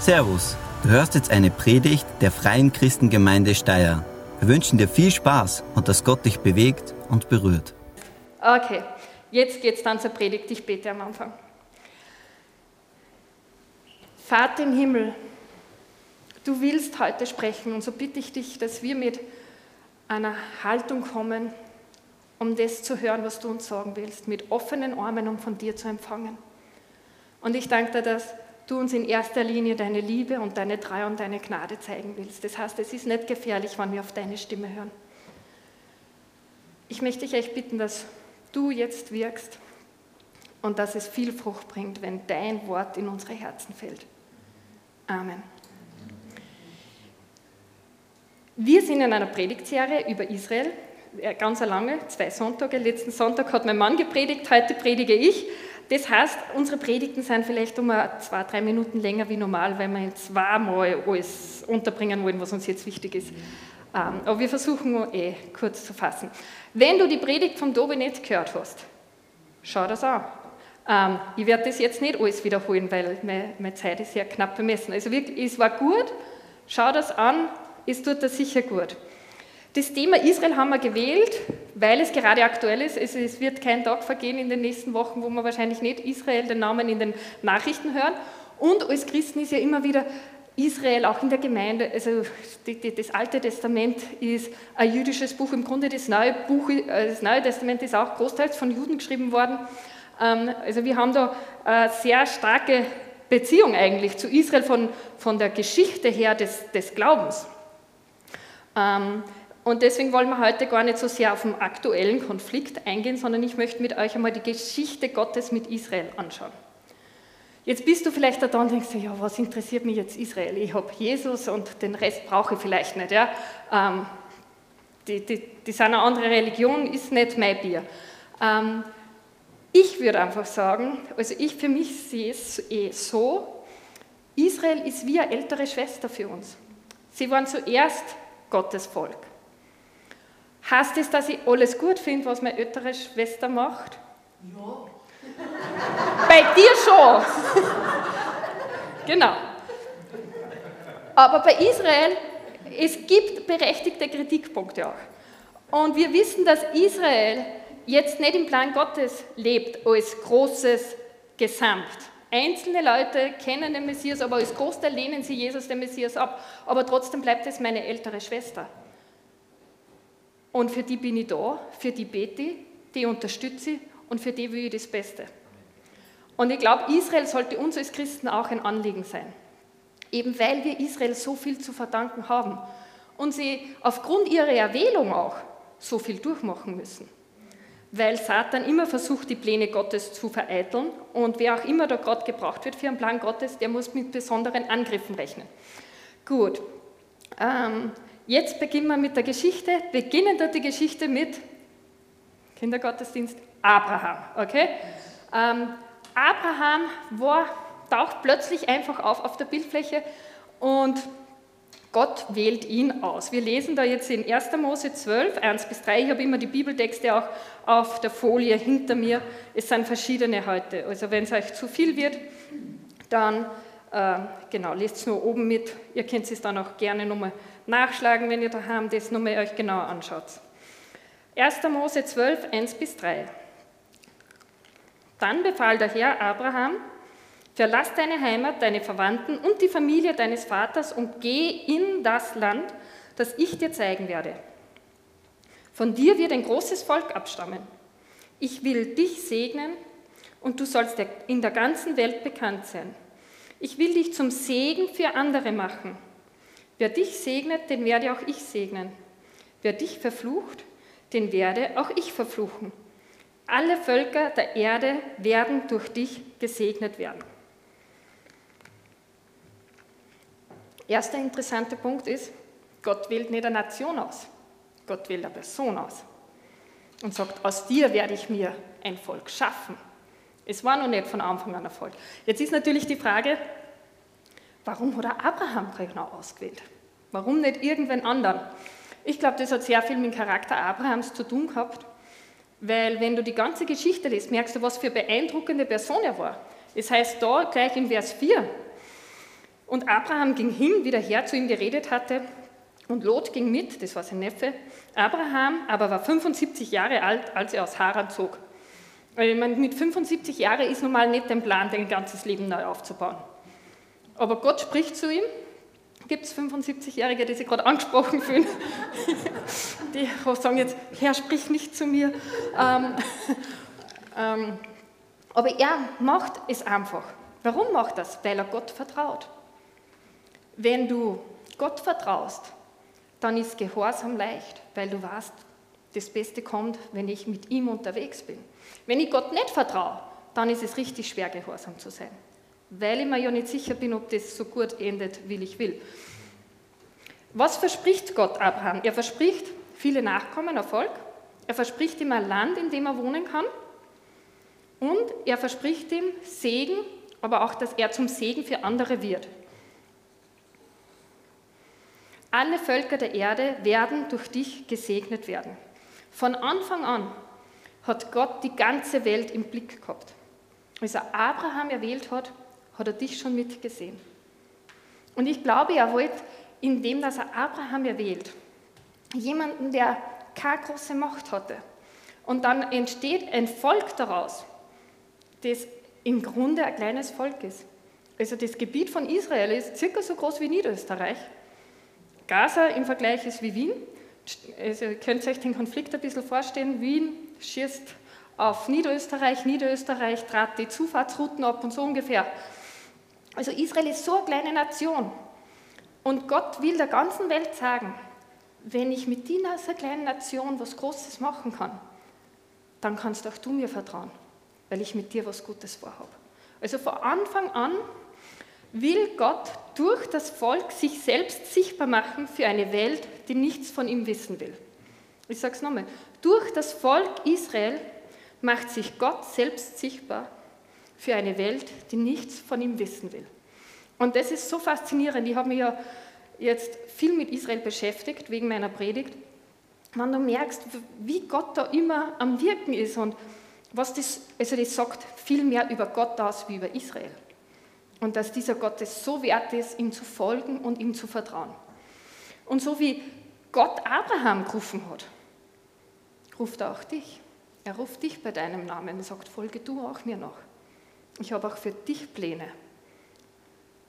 Servus, du hörst jetzt eine Predigt der Freien Christengemeinde Steyr. Wir wünschen dir viel Spaß und dass Gott dich bewegt und berührt. Okay, jetzt geht's dann zur Predigt. Ich bete am Anfang. Vater im Himmel, du willst heute sprechen und so bitte ich dich, dass wir mit einer Haltung kommen, um das zu hören, was du uns sagen willst, mit offenen Armen, um von dir zu empfangen. Und ich danke dir, dass du uns in erster Linie deine Liebe und deine Treue und deine Gnade zeigen willst. Das heißt, es ist nicht gefährlich, wenn wir auf deine Stimme hören. Ich möchte dich echt bitten, dass du jetzt wirkst und dass es viel Frucht bringt, wenn dein Wort in unsere Herzen fällt. Amen. Wir sind in einer Predigtserie über Israel, ganz lange, zwei Sonntage. Letzten Sonntag hat mein Mann gepredigt, heute predige ich. Das heißt, unsere Predigten sind vielleicht um zwei, drei Minuten länger wie normal, weil wir in zweimal alles unterbringen wollen, was uns jetzt wichtig ist. Ähm, aber wir versuchen eh kurz zu fassen. Wenn du die Predigt vom Dobi nicht gehört hast, schau das an. Ähm, ich werde das jetzt nicht alles wiederholen, weil meine, Zeit ist sehr knapp bemessen. Also wirklich, es war gut, schau das an, es tut dir sicher gut. Das Thema Israel haben wir gewählt, weil es gerade aktuell ist. Es wird kein Tag vergehen in den nächsten Wochen, wo wir wahrscheinlich nicht Israel den Namen in den Nachrichten hören. Und als Christen ist ja immer wieder Israel auch in der Gemeinde, also das Alte Testament ist ein jüdisches Buch, im Grunde das Neue, Buch, äh, das Neue Testament ist auch großteils von Juden geschrieben worden. Ähm, also wir haben da eine sehr starke Beziehung eigentlich zu Israel von, von der Geschichte her des, des Glaubens. Und deswegen wollen wir heute gar nicht so sehr auf den aktuellen Konflikt eingehen, sondern ich möchte mit euch einmal die Geschichte Gottes mit Israel anschauen. Jetzt bist du vielleicht da und denkst, ja, was interessiert mich jetzt Israel? Ich habe Jesus und den Rest brauche ich vielleicht nicht. Ja? Ähm, die, die, die sind eine andere Religion, ist nicht mein Bier. Ähm, ich würde einfach sagen, also ich für mich sehe es eh so, Israel ist wie eine ältere Schwester für uns. Sie waren zuerst Gottes Volk. Heißt es, dass ich alles gut finde, was meine ältere Schwester macht? Ja. Bei dir schon. genau. Aber bei Israel, es gibt berechtigte Kritikpunkte auch. Und wir wissen, dass Israel jetzt nicht im Plan Gottes lebt als großes Gesamt. Einzelne Leute kennen den Messias, aber als Großteil lehnen sie Jesus, den Messias, ab. Aber trotzdem bleibt es meine ältere Schwester. Und für die bin ich da, für die bete ich, die unterstütze ich und für die will ich das Beste. Und ich glaube, Israel sollte uns als Christen auch ein Anliegen sein. Eben weil wir Israel so viel zu verdanken haben und sie aufgrund ihrer Erwählung auch so viel durchmachen müssen. Weil Satan immer versucht, die Pläne Gottes zu vereiteln und wer auch immer da gerade gebraucht wird für einen Plan Gottes, der muss mit besonderen Angriffen rechnen. Gut, ähm, Jetzt beginnen wir mit der Geschichte. Beginnen wir die Geschichte mit Kindergottesdienst Abraham. Okay? Ähm, Abraham war, taucht plötzlich einfach auf auf der Bildfläche und Gott wählt ihn aus. Wir lesen da jetzt in 1. Mose 12, 1 bis 3. Ich habe immer die Bibeltexte auch auf der Folie hinter mir. Es sind verschiedene heute. Also wenn es euch zu viel wird, dann äh, genau, lest es nur oben mit. Ihr könnt es dann auch gerne nochmal nachschlagen, wenn ihr daheim das nochmal euch genauer anschaut. 1. Mose 12, 1 bis 3. Dann befahl der Herr Abraham, verlass deine Heimat, deine Verwandten und die Familie deines Vaters und geh in das Land, das ich dir zeigen werde. Von dir wird ein großes Volk abstammen. Ich will dich segnen und du sollst in der ganzen Welt bekannt sein. Ich will dich zum Segen für andere machen. Wer dich segnet, den werde auch ich segnen. Wer dich verflucht, den werde auch ich verfluchen. Alle Völker der Erde werden durch dich gesegnet werden. Erster interessanter Punkt ist, Gott wählt nicht eine Nation aus, Gott wählt eine Person aus und sagt, aus dir werde ich mir ein Volk schaffen. Es war noch nicht von Anfang an ein Volk. Jetzt ist natürlich die Frage, Warum hat er Abraham genau ausgewählt? Warum nicht irgendwen anderen? Ich glaube, das hat sehr viel mit dem Charakter Abrahams zu tun gehabt, weil wenn du die ganze Geschichte liest, merkst du, was für eine beeindruckende Person er war. Es heißt da gleich in Vers 4, Und Abraham ging hin, wie der Herr zu ihm geredet hatte, und Lot ging mit, das war sein Neffe. Abraham aber war 75 Jahre alt, als er aus Haran zog. Weil meine, mit 75 Jahren ist normal nicht dein Plan, dein ganzes Leben neu aufzubauen. Aber Gott spricht zu ihm. Gibt es 75-Jährige, die sich gerade angesprochen fühlen? die sagen jetzt, Herr, sprich nicht zu mir. Ähm, ähm, aber er macht es einfach. Warum macht das? Weil er Gott vertraut. Wenn du Gott vertraust, dann ist Gehorsam leicht, weil du weißt, das Beste kommt, wenn ich mit ihm unterwegs bin. Wenn ich Gott nicht vertraue, dann ist es richtig schwer, gehorsam zu sein, weil ich mir ja nicht sicher bin, ob das so gut endet, wie ich will. Was verspricht Gott Abraham? Er verspricht viele Nachkommen, Erfolg. Er verspricht ihm ein Land, in dem er wohnen kann. Und er verspricht ihm Segen, aber auch, dass er zum Segen für andere wird. Alle Völker der Erde werden durch dich gesegnet werden. Von Anfang an hat Gott die ganze Welt im Blick gehabt. Als er Abraham erwählt hat, hat er dich schon mitgesehen. Und ich glaube, er wollte, indem dass er Abraham erwählt, jemanden, der keine große Macht hatte. Und dann entsteht ein Volk daraus, das im Grunde ein kleines Volk ist. Also das Gebiet von Israel ist circa so groß wie Niederösterreich. Gaza im Vergleich ist wie Wien. Also ihr könnt euch den Konflikt ein bisschen vorstellen. Wien schießt auf Niederösterreich, Niederösterreich trat die Zufahrtsrouten ab und so ungefähr. Also Israel ist so eine kleine Nation. Und Gott will der ganzen Welt sagen, wenn ich mit dir als einer kleinen Nation was Großes machen kann, dann kannst auch du mir vertrauen, weil ich mit dir was Gutes vorhabe. Also von Anfang an will Gott durch das Volk sich selbst sichtbar machen für eine Welt, die nichts von ihm wissen will. Ich sage es nochmal. Durch das Volk Israel macht sich Gott selbst sichtbar für eine Welt, die nichts von ihm wissen will. Und das ist so faszinierend. Ich habe mich ja jetzt viel mit Israel beschäftigt, wegen meiner Predigt. Wenn du merkst, wie Gott da immer am Wirken ist und was das, also das sagt viel mehr über Gott aus wie über Israel. Und dass dieser Gott es so wert ist, ihm zu folgen und ihm zu vertrauen. Und so wie Gott Abraham gerufen hat, ruft er auch dich. Er ruft dich bei deinem Namen und sagt, folge du auch mir noch. Ich habe auch für dich Pläne.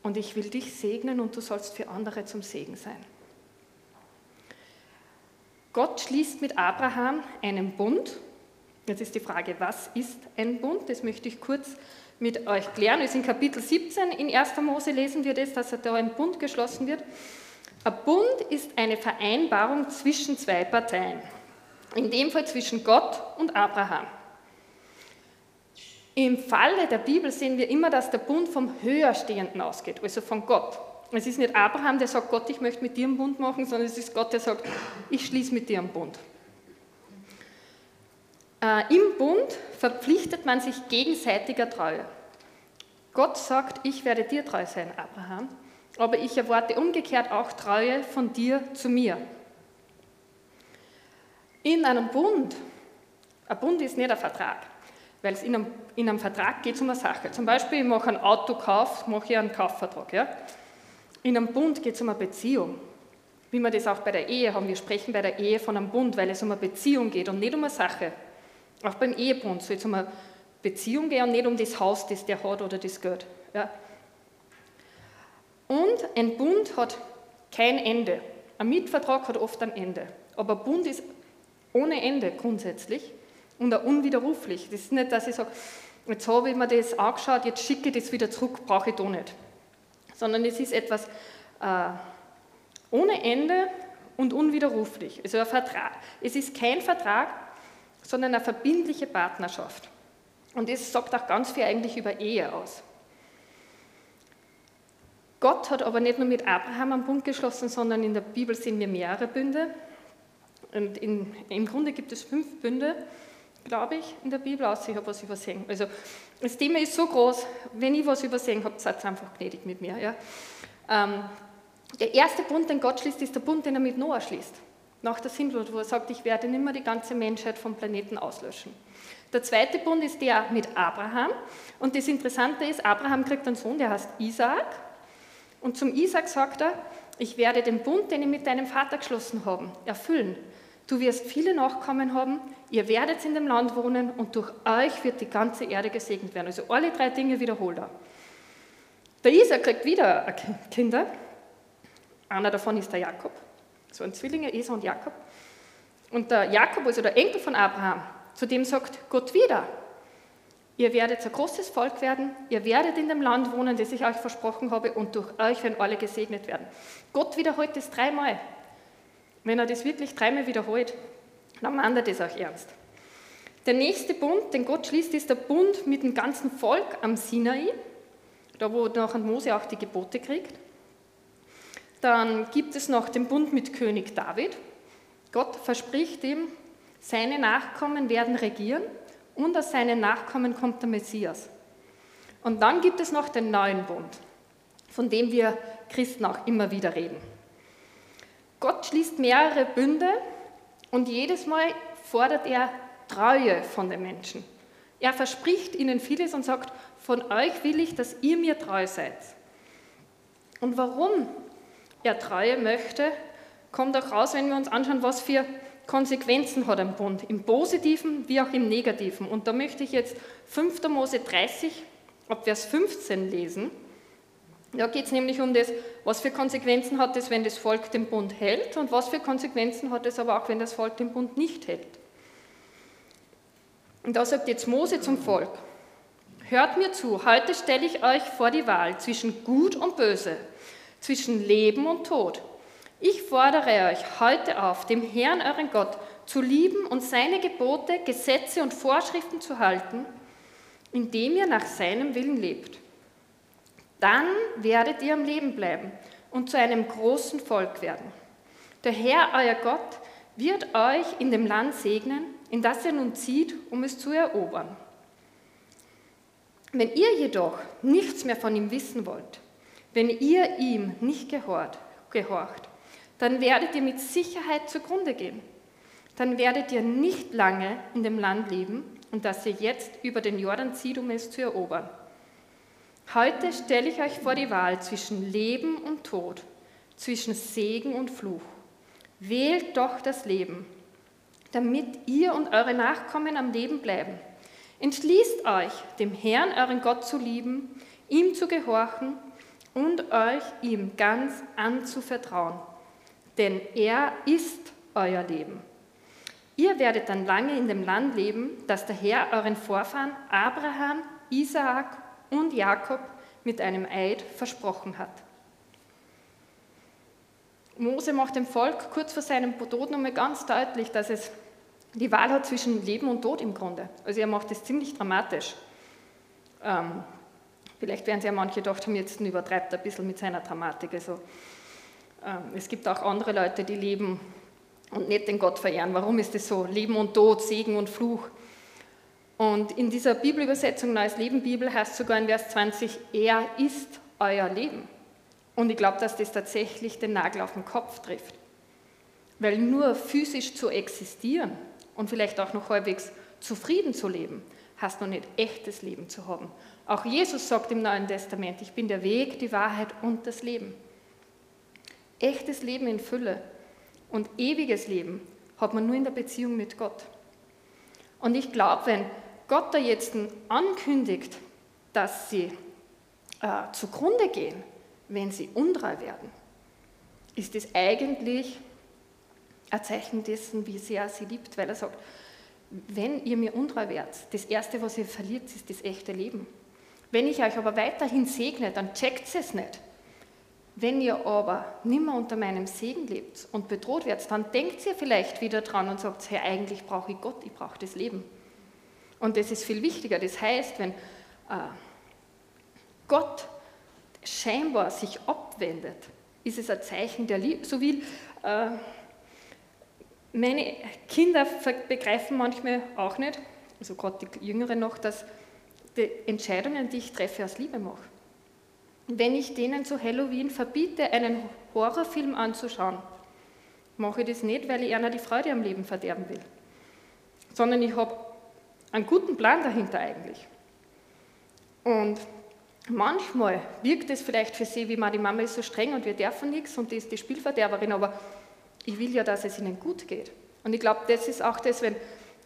Und ich will dich segnen und du sollst für andere zum Segen sein. Gott schließt mit Abraham einen Bund. Jetzt ist die Frage, was ist ein Bund? Das möchte ich kurz mit euch klären. ist in Kapitel 17 in 1. Mose lesen wir das, dass da ein Bund geschlossen wird. Ein Bund ist eine Vereinbarung zwischen zwei Parteien. In dem Fall zwischen Gott und Abraham. Im Falle der Bibel sehen wir immer, dass der Bund vom Höherstehenden ausgeht, also von Gott. Es ist nicht Abraham, der sagt, Gott, ich möchte mit dir einen Bund machen, sondern es ist Gott, der sagt, ich schließe mit dir einen Bund. Äh, Im Bund verpflichtet man sich gegenseitiger Treue. Gott sagt, ich werde dir treu sein, Abraham, aber ich erwarte umgekehrt auch Treue von dir zu mir. In einem Bund, ein Bund ist nicht ein Vertrag, weil es in einem, in einem Vertrag geht um eine Sache. Zum Beispiel, ich mache einen Autokauf, mache ich einen Kaufvertrag. Ja? In einem Bund geht es um eine Beziehung. Wie wir das auch bei der Ehe haben. Wir sprechen bei der Ehe von einem Bund, weil es um eine Beziehung geht und nicht um eine Sache. Auch beim Ehebund soll es um eine Beziehung gehen und nicht um das Haus, das der hat oder das Geld. Ja. Und ein Bund hat kein Ende. Ein Mietvertrag hat oft ein Ende. Aber Bund ist ohne Ende grundsätzlich und auch unwiderruflich. Das ist nicht, dass ich sage, jetzt habe ich mir das angeschaut, jetzt schicke ich das wieder zurück, brauche ich da nicht. Sondern es ist etwas äh, ohne Ende und unwiderruflich. Also Vertrag. Es ist kein Vertrag, sondern eine verbindliche Partnerschaft. Und das sagt auch ganz viel eigentlich über Ehe aus. Gott hat aber nicht nur mit Abraham einen Bund geschlossen, sondern in der Bibel sehen wir mehrere Bünde. Und in, im Grunde gibt es fünf Bünde, glaube ich, in der Bibel, außer ich habe was übersehen. Also das Thema ist so groß, wenn ich was übersehen habe, seid einfach gnädig mit mir. Ja? Ähm, der erste Bund, den Gott schließt, ist der Bund, den er mit Noah schließt nach der Sintflut, wo er sagt, ich werde nicht mehr die ganze Menschheit vom Planeten auslöschen. Der zweite Bund ist der mit Abraham. Und das Interessante ist, Abraham kriegt einen Sohn, der heißt Isaac. Und zum Isaac sagt er, ich werde den Bund, den ich mit deinem Vater geschlossen habe, erfüllen. Du wirst viele Nachkommen haben, ihr werdet in dem Land wohnen und durch euch wird die ganze Erde gesegnet werden. Also alle drei Dinge wiederholt er. Der Isaac kriegt wieder Kinder. Einer davon ist der Jakob. So ein Zwillinge, Esau und Jakob. Und der Jakob, also der Enkel von Abraham, zu dem sagt Gott wieder, ihr werdet ein großes Volk werden, ihr werdet in dem Land wohnen, das ich euch versprochen habe, und durch euch werden alle gesegnet werden. Gott wiederholt das dreimal. Wenn er das wirklich dreimal wiederholt, dann meint er das auch ernst. Der nächste Bund, den Gott schließt, ist der Bund mit dem ganzen Volk am Sinai, da wo nachher Mose auch die Gebote kriegt. Dann gibt es noch den Bund mit König David. Gott verspricht ihm, seine Nachkommen werden regieren und aus seinen Nachkommen kommt der Messias. Und dann gibt es noch den neuen Bund, von dem wir Christen auch immer wieder reden. Gott schließt mehrere Bünde und jedes Mal fordert er Treue von den Menschen. Er verspricht ihnen vieles und sagt, von euch will ich, dass ihr mir treu seid. Und warum er Treue möchte, kommt auch raus, wenn wir uns anschauen, was für Konsequenzen hat ein Bund, im positiven wie auch im negativen. Und da möchte ich jetzt 5. Mose 30 ab Vers 15 lesen. Da geht es nämlich um das, was für Konsequenzen hat es, wenn das Volk den Bund hält und was für Konsequenzen hat es aber auch, wenn das Volk den Bund nicht hält. Und da sagt jetzt Mose zum Volk, hört mir zu, heute stelle ich euch vor die Wahl zwischen Gut und Böse, zwischen Leben und Tod. Ich fordere euch heute auf, dem Herrn, euren Gott, zu lieben und seine Gebote, Gesetze und Vorschriften zu halten, indem ihr nach seinem Willen lebt. Dann werdet ihr am Leben bleiben und zu einem großen Volk werden. Der Herr, euer Gott, wird euch in dem Land segnen, in das ihr nun zieht, um es zu erobern. Wenn ihr jedoch nichts mehr von ihm wissen wollt, wenn ihr ihm nicht gehorcht, gehorcht dann werdet ihr mit Sicherheit zugrunde gehen. Dann werdet ihr nicht lange in dem Land leben und dass ihr jetzt über den Jordan zieht, um es zu erobern. Heute stelle ich euch vor die Wahl zwischen Leben und Tod, zwischen Segen und Fluch. Wählt doch das Leben, damit ihr und eure Nachkommen am Leben bleiben. Entschließt euch, dem Herrn, euren Gott, zu lieben, ihm zu gehorchen und euch ihm ganz anzuvertrauen denn er ist euer Leben. Ihr werdet dann lange in dem Land leben, das der Herr euren Vorfahren Abraham, Isaak und Jakob mit einem Eid versprochen hat. Mose macht dem Volk kurz vor seinem Tod nochmal ganz deutlich, dass es die Wahl hat zwischen Leben und Tod im Grunde. Also er macht das ziemlich dramatisch. Ähm, vielleicht werden sich ja manche gedacht haben, jetzt übertreibt er ein bisschen mit seiner Dramatik. Also ähm, es gibt auch andere Leute, die leben und nicht den Gott verehren. Warum ist das so? Leben und Tod, Segen und Fluch. Und in dieser Bibelübersetzung Neues Leben Bibel heißt sogar in Vers 20, er ist euer Leben. Und ich glaube, dass das tatsächlich den Nagel auf den Kopf trifft. Weil nur physisch zu existieren und vielleicht auch noch halbwegs zufrieden zu leben, heißt noch nicht echtes Leben zu haben. Auch Jesus sagt im Neuen Testament, ich bin der Weg, die Wahrheit und das Leben. Echtes Leben in Fülle und ewiges Leben hat man nur in der Beziehung mit Gott. Und ich glaube, wenn Gott da jetzt ankündigt, dass sie äh, zugrunde gehen, wenn sie untreu werden, ist es eigentlich ein Zeichen dessen, wie sehr er sie liebt, weil er sagt, wenn ihr mir untreu werdet, das Erste, was ihr verliert, ist das echte Leben. Wenn ich euch aber weiterhin segne, dann checkt es nicht. Wenn ihr aber nimmer unter meinem Segen lebt und bedroht werdet, dann denkt ihr vielleicht wieder dran und sagt, hey, eigentlich brauche ich Gott, ich brauche das Leben. Und das ist viel wichtiger. Das heißt, wenn äh, Gott scheinbar sich abwendet, ist es ein Zeichen der Liebe. So wie äh, meine Kinder begreifen manchmal auch nicht, also gerade die Jüngeren noch, dass die Entscheidungen, die ich treffe, aus Liebe mache wenn ich denen zu Halloween verbiete, einen Horrorfilm anzuschauen, mache ich das nicht, weil ich einer die Freude am Leben verderben will, sondern ich habe einen guten Plan dahinter eigentlich. Und manchmal wirkt es vielleicht für sie, wie man die Mama ist so streng und wir dürfen nichts und die ist die Spielverderberin, aber ich will ja, dass es ihnen gut geht. Und ich glaube, das ist auch das, wenn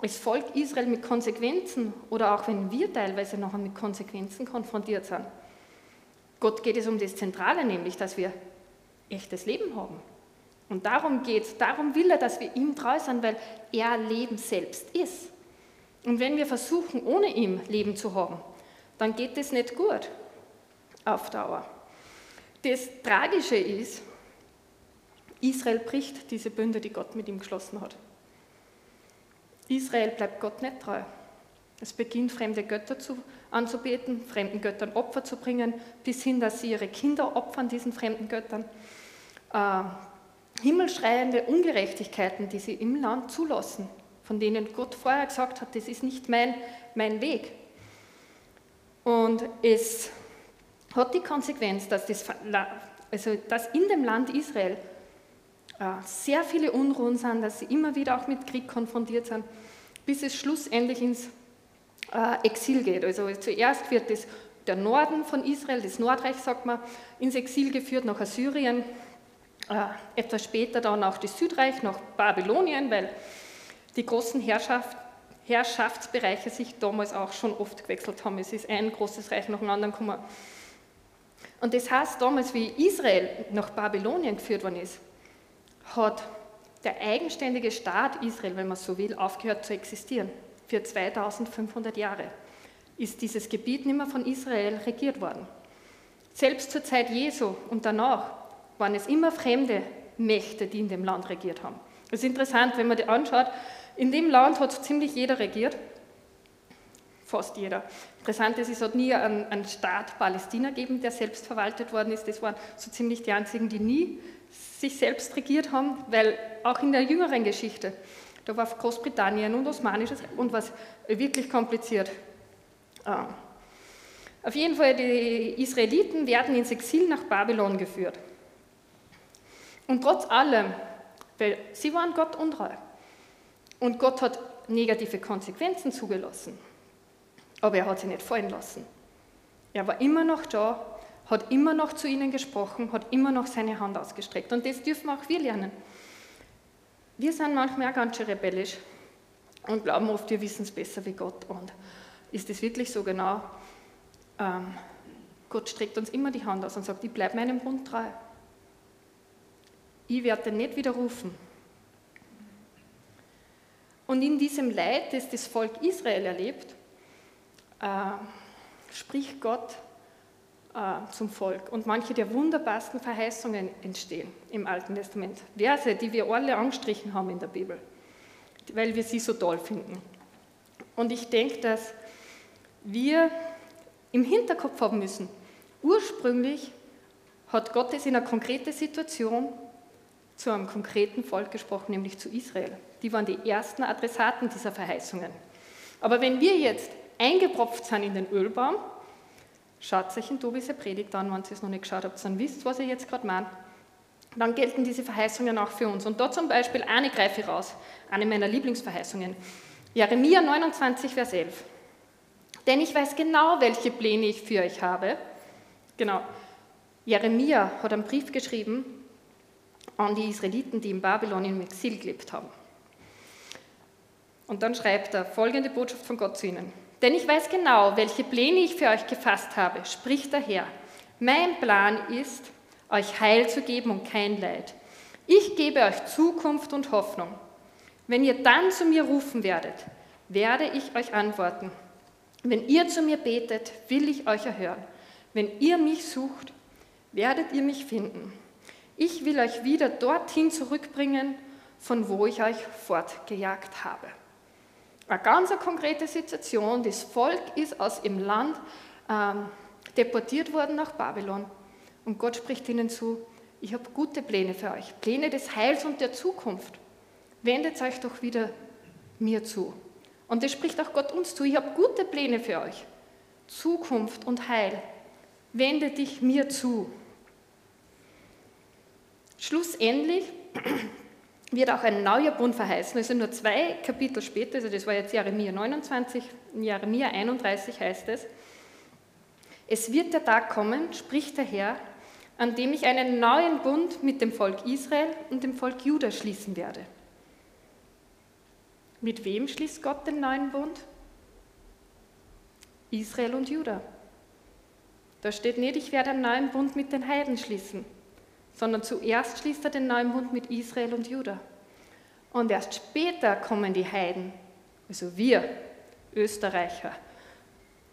das Volk Israel mit Konsequenzen oder auch wenn wir teilweise noch mit Konsequenzen konfrontiert sind. Gott geht es um das Zentrale, nämlich, dass wir echtes Leben haben. Und darum geht es, darum will er, dass wir ihm treu sind, weil er Leben selbst ist. Und wenn wir versuchen, ohne ihm Leben zu haben, dann geht es nicht gut auf Dauer. Das Tragische ist, Israel bricht diese Bünde, die Gott mit ihm geschlossen hat. Israel bleibt Gott nicht treu. Es beginnt, fremde Götter zu, anzubeten, fremden Göttern Opfer zu bringen, bis hin, dass sie ihre Kinder opfern, diesen fremden Göttern. Äh, himmelschreiende Ungerechtigkeiten, die sie im Land zulassen, von denen Gott vorher gesagt hat, das ist nicht mein, mein Weg. Und es hat die Konsequenz, dass, das, also dass in dem Land Israel äh, sehr viele Unruhen sind, dass sie immer wieder auch mit Krieg konfrontiert sind, bis es schlussendlich ins äh, Exil geht. Also zuerst wird das, der Norden von Israel, das Nordreich, sagt man, ins Exil geführt nach Assyrien, äh, etwas später dann auch das Südreich nach Babylonien, weil die großen Herrschaft, Herrschaftsbereiche sich damals auch schon oft gewechselt haben. Es ist ein großes Reich nach dem anderen gekommen. Und das heißt, damals, wie Israel nach Babylonien geführt worden ist, hat der eigenständige Staat Israel, wenn man so will, aufgehört zu existieren. Für 2500 Jahre ist dieses Gebiet nicht mehr von Israel regiert worden. Selbst zur Zeit Jesu und danach waren es immer fremde Mächte, die in dem Land regiert haben. Das ist interessant, wenn man das anschaut. In dem Land hat ziemlich jeder regiert. Fast jeder. Interessant ist, es hat nie einen, einen Staat Palästina gegeben, der selbst verwaltet worden ist. Das waren so ziemlich die einzigen, die nie sich selbst regiert haben, weil auch in der jüngeren Geschichte, da war Großbritannien und Osmanisches und was wirklich kompliziert. Ah. Auf jeden Fall, die Israeliten werden ins Exil nach Babylon geführt. Und trotz allem, weil sie waren Gott untreu. Und Gott hat negative Konsequenzen zugelassen. Aber er hat sie nicht fallen lassen. Er war immer noch da, hat immer noch zu ihnen gesprochen, hat immer noch seine Hand ausgestreckt. Und das dürfen auch wir lernen. Wir sind manchmal auch ganz schön rebellisch und glauben oft, wir wissen es besser wie Gott. Und ist es wirklich so genau? Ähm, Gott streckt uns immer die Hand aus und sagt, ich bleibe meinem Bund treu. Ich werde den nicht widerrufen. Und in diesem Leid, das das Volk Israel erlebt, äh, spricht Gott äh, zum Volk. Und manche der wunderbarsten Verheißungen entstehen im Alten Testament. Verse, die wir alle angestrichen haben in der Bibel, weil wir sie so toll finden. Und ich denke, dass wir im Hinterkopf haben müssen, ursprünglich hat Gott es in einer konkreten Situation zu einem konkreten Volk gesprochen, nämlich zu Israel. Die waren die ersten Adressaten dieser Verheißungen. Aber wenn wir jetzt eingepropft sind in den Ölbaum, schaut euch in Tobis Predigt an, wenn ihr es noch nicht geschaut habt, dann wisst, was ich jetzt gerade meine. Dann gelten diese Verheißungen auch für uns. Und da zum Beispiel eine greife ich raus, eine meiner Lieblingsverheißungen. Jeremia 29, Vers 11. Denn ich weiß genau, welche Pläne ich für euch habe. Genau. Jeremia hat einen Brief geschrieben an die Israeliten, die in Babylon im Exil gelebt haben. Und dann schreibt er folgende Botschaft von Gott zu ihnen. Denn ich weiß genau, welche Pläne ich für euch gefasst habe, spricht der Herr. Mein Plan ist, euch Heil zu geben und kein Leid. Ich gebe euch Zukunft und Hoffnung. Wenn ihr dann zu mir rufen werdet, werde ich euch antworten. Wenn ihr zu mir betet, will ich euch erhören. Wenn ihr mich sucht, werdet ihr mich finden. Ich will euch wieder dorthin zurückbringen, von wo ich euch fortgejagt habe. Eine ganz konkrete Situation, das Volk ist aus dem Land ähm, deportiert worden nach Babylon und Gott spricht ihnen zu, ich habe gute Pläne für euch, Pläne des Heils und der Zukunft. Wendet euch doch wieder mir zu. Und das spricht auch Gott uns zu, ich habe gute Pläne für euch, Zukunft und Heil. Wende dich mir zu. Schlussendlich wird auch ein neuer Bund verheißen. Also nur zwei Kapitel später, also das war jetzt Jeremia 29, in Jeremia 31 heißt es, Es wird der Tag kommen, spricht der Herr, an dem ich einen neuen Bund mit dem Volk Israel und dem Volk Juda schließen werde. Mit wem schließt Gott den neuen Bund? Israel und Juda. Da steht nicht, ich werde einen neuen Bund mit den Heiden schließen, sondern zuerst schließt er den neuen Bund mit Israel und Juda. Und erst später kommen die Heiden, also wir, Österreicher,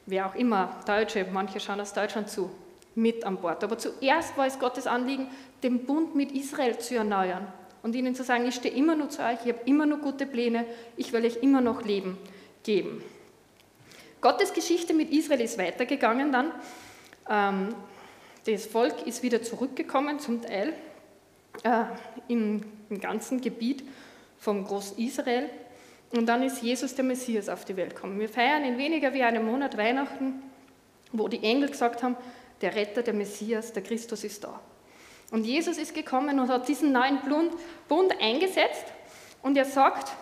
wer auch immer, Deutsche, manche schauen aus Deutschland zu, mit an Bord. Aber zuerst war es Gottes Anliegen, den Bund mit Israel zu erneuern und ihnen zu sagen, ich stehe immer nur zu euch, ich habe immer nur gute Pläne, ich will euch immer noch Leben geben. Gottes Geschichte mit Israel ist weitergegangen dann. Ähm, das Volk ist wieder zurückgekommen, zum Teil äh, im, im ganzen Gebiet von Groß-Israel. Und dann ist Jesus der Messias auf die Welt gekommen. Wir feiern in weniger wie einem Monat Weihnachten, wo die Engel gesagt haben, der Retter, der Messias, der Christus ist da. Und Jesus ist gekommen und hat diesen neuen Bund eingesetzt. Und er sagt,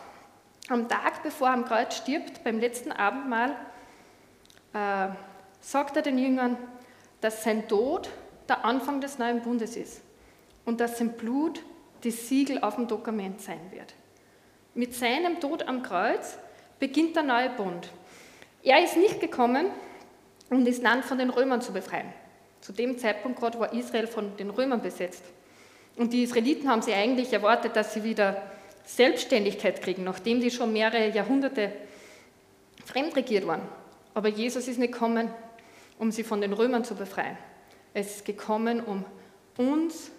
am Tag, bevor er am Kreuz stirbt, beim letzten Abendmahl, äh, sagt er den Jüngern, dass sein Tod der Anfang des neuen Bundes ist und dass sein Blut das Siegel auf dem Dokument sein wird. Mit seinem Tod am Kreuz beginnt der neue Bund. Er ist nicht gekommen, um das Land von den Römern zu befreien. Zu dem Zeitpunkt gerade war Israel von den Römern besetzt. Und die Israeliten haben sie eigentlich erwartet, dass sie wieder Selbstständigkeit kriegen, nachdem die schon mehrere Jahrhunderte fremdregiert waren. Aber Jesus ist nicht gekommen, um sie von den Römern zu befreien. Es ist gekommen, um uns,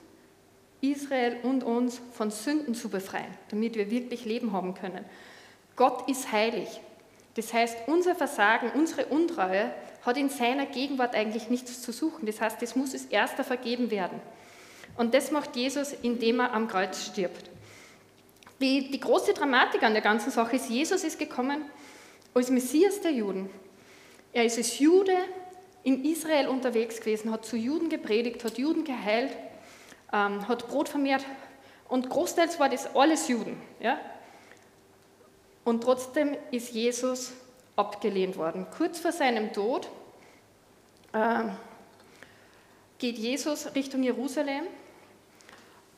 Israel und uns von Sünden zu befreien, damit wir wirklich Leben haben können. Gott ist heilig. Das heißt, unser Versagen, unsere Untreue hat in seiner Gegenwart eigentlich nichts zu suchen. Das heißt, es muss es erster vergeben werden. Und das macht Jesus, indem er am Kreuz stirbt. Die, die große Dramatik an der ganzen Sache ist, Jesus ist gekommen als Messias der Juden. Er ist als Jude in Israel unterwegs gewesen, hat zu Juden gepredigt, hat Juden geheilt, ähm, hat Brot vermehrt und großteils war das alles Juden. Ja? Und trotzdem ist Jesus abgelehnt worden. Kurz vor seinem Tod äh, geht Jesus Richtung Jerusalem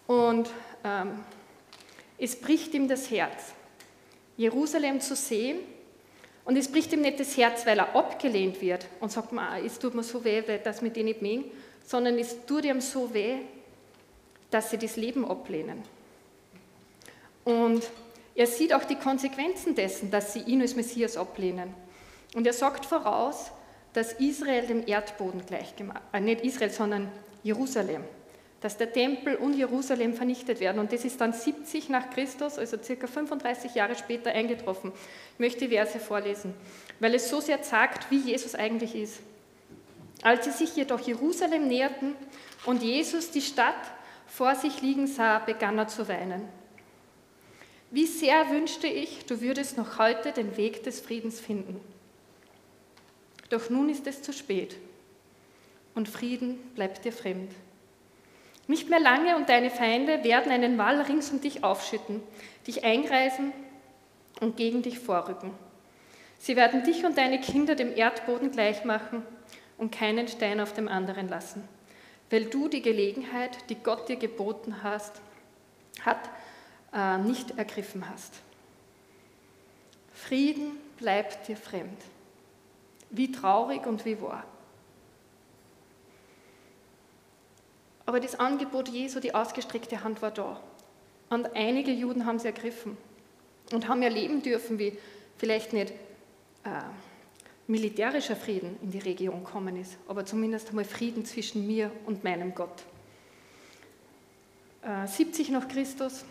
und ähm, es bricht ihm das Herz, Jerusalem zu sehen und es bricht ihm nicht das Herz, weil er abgelehnt wird und sagt, es tut mir so weh, dass wir die nicht mögen, sondern es tut ihm so weh, dass sie das Leben ablehnen. Und er sieht auch die Konsequenzen dessen, dass sie ihn als Messias ablehnen. Und er sagt voraus, dass Israel dem Erdboden gleichgemacht, äh, nicht Israel, sondern Jerusalem, dass der Tempel und Jerusalem vernichtet werden. Und das ist dann 70 nach Christus, also circa 35 Jahre später eingetroffen. Ich möchte die Verse vorlesen, weil es so sehr sagt, wie Jesus eigentlich ist. Als sie sich jedoch Jerusalem näherten und Jesus die Stadt vor sich liegen sah, begann er zu weinen. Wie sehr wünschte ich, du würdest noch heute den Weg des Friedens finden. Doch nun ist es zu spät und Frieden bleibt dir fremd. Nicht mehr lange und deine Feinde werden einen Wall rings um dich aufschütten, dich eingreisen und gegen dich vorrücken. Sie werden dich und deine Kinder dem Erdboden gleich machen und keinen Stein auf dem anderen lassen, weil du die Gelegenheit, die Gott dir geboten hast, hat, äh, nicht ergriffen hast. Frieden bleibt dir fremd. Wie traurig und wie wahr. Aber das Angebot Jesu, die ausgestreckte Hand war da. Und einige Juden haben sie ergriffen und haben erleben dürfen, wie vielleicht nicht äh, militärischer Frieden in die Region gekommen ist, aber zumindest einmal Frieden zwischen mir und meinem Gott. Äh, 70 nach Christus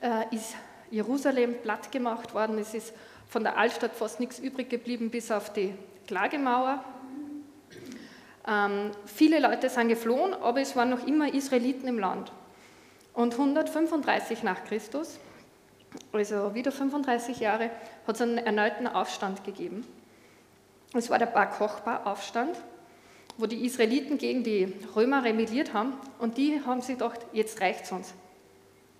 äh, ist Jerusalem platt gemacht worden. Es ist von der Altstadt fast nichts übrig geblieben, bis auf die Klagemauer. Ähm, viele Leute sind geflohen, aber es waren noch immer Israeliten im Land. Und 135 nach Christus, also wieder 35 Jahre, hat es einen erneuten Aufstand gegeben. Es war der Bar Kochba-Aufstand, wo die Israeliten gegen die Römer rebelliert haben und die haben sich gedacht, jetzt reicht es uns.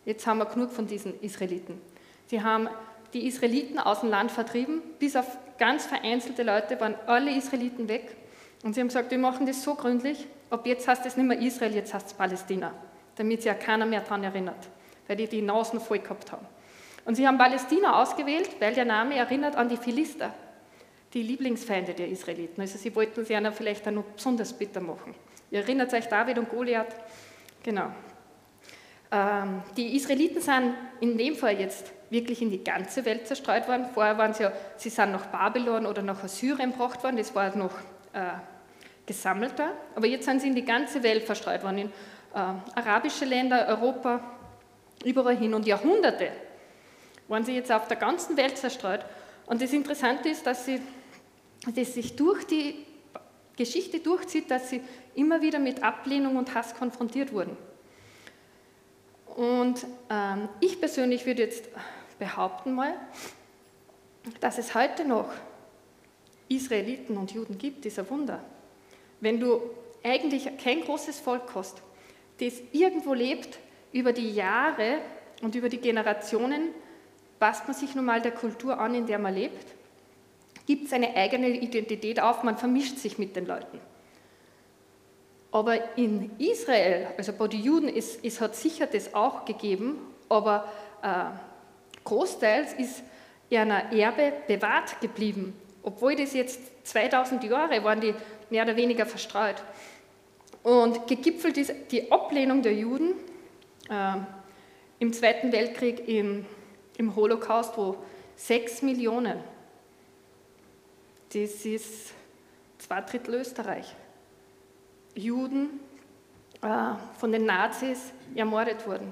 Jetzt haben wir genug von diesen Israeliten. Sie haben die Israeliten aus dem Land vertrieben, bis auf ganz vereinzelte Leute waren alle Israeliten weg Und sie haben gesagt, wir machen das so gründlich, ab jetzt heißt es nicht mehr Israel, jetzt heißt es Palästina, damit sich ja keiner mehr daran erinnert, weil die die Nasen voll gehabt haben. Und sie haben Palästina ausgewählt, weil der Name erinnert an die Philister, die Lieblingsfeinde der Israeliten. Also sie wollten sie einer vielleicht auch noch besonders bitter machen. Ihr erinnert euch David und Goliath? Genau. Ähm, die Israeliten sind in dem Fall jetzt wirklich in die ganze Welt zerstreut worden. Vorher waren sie ja, sie sind nach Babylon oder nach Assyrien gebracht worden, das war noch äh, gesammelter. Aber jetzt sind sie in die ganze Welt verstreut worden, in äh, arabische Länder, Europa, überall hin. Und Jahrhunderte waren sie jetzt auf der ganzen Welt zerstreut. Und das Interessante ist, dass sie das sich durch die Geschichte durchzieht, dass sie immer wieder mit Ablehnung und Hass konfrontiert wurden. Und ähm, ich persönlich würde jetzt behaupten mal, dass es heute noch Israeliten und Juden gibt, dieser Wunder. Wenn du eigentlich kein großes Volk hast, das irgendwo lebt, über die Jahre und über die Generationen, passt man sich nun mal der Kultur an, in der man lebt, gibt es eine eigene Identität auf, man vermischt sich mit den Leuten. Aber in Israel, also bei den Juden, es, es hat sicher das auch gegeben, aber äh, großteils ist ihr Erbe bewahrt geblieben. Obwohl das jetzt 2000 Jahre waren, die mehr oder weniger verstreut. Und gegipfelt ist die Ablehnung der Juden äh, im Zweiten Weltkrieg, im, im Holocaust, wo sechs Millionen, das ist zwei Drittel Österreich, Juden äh, von den Nazis ermordet wurden.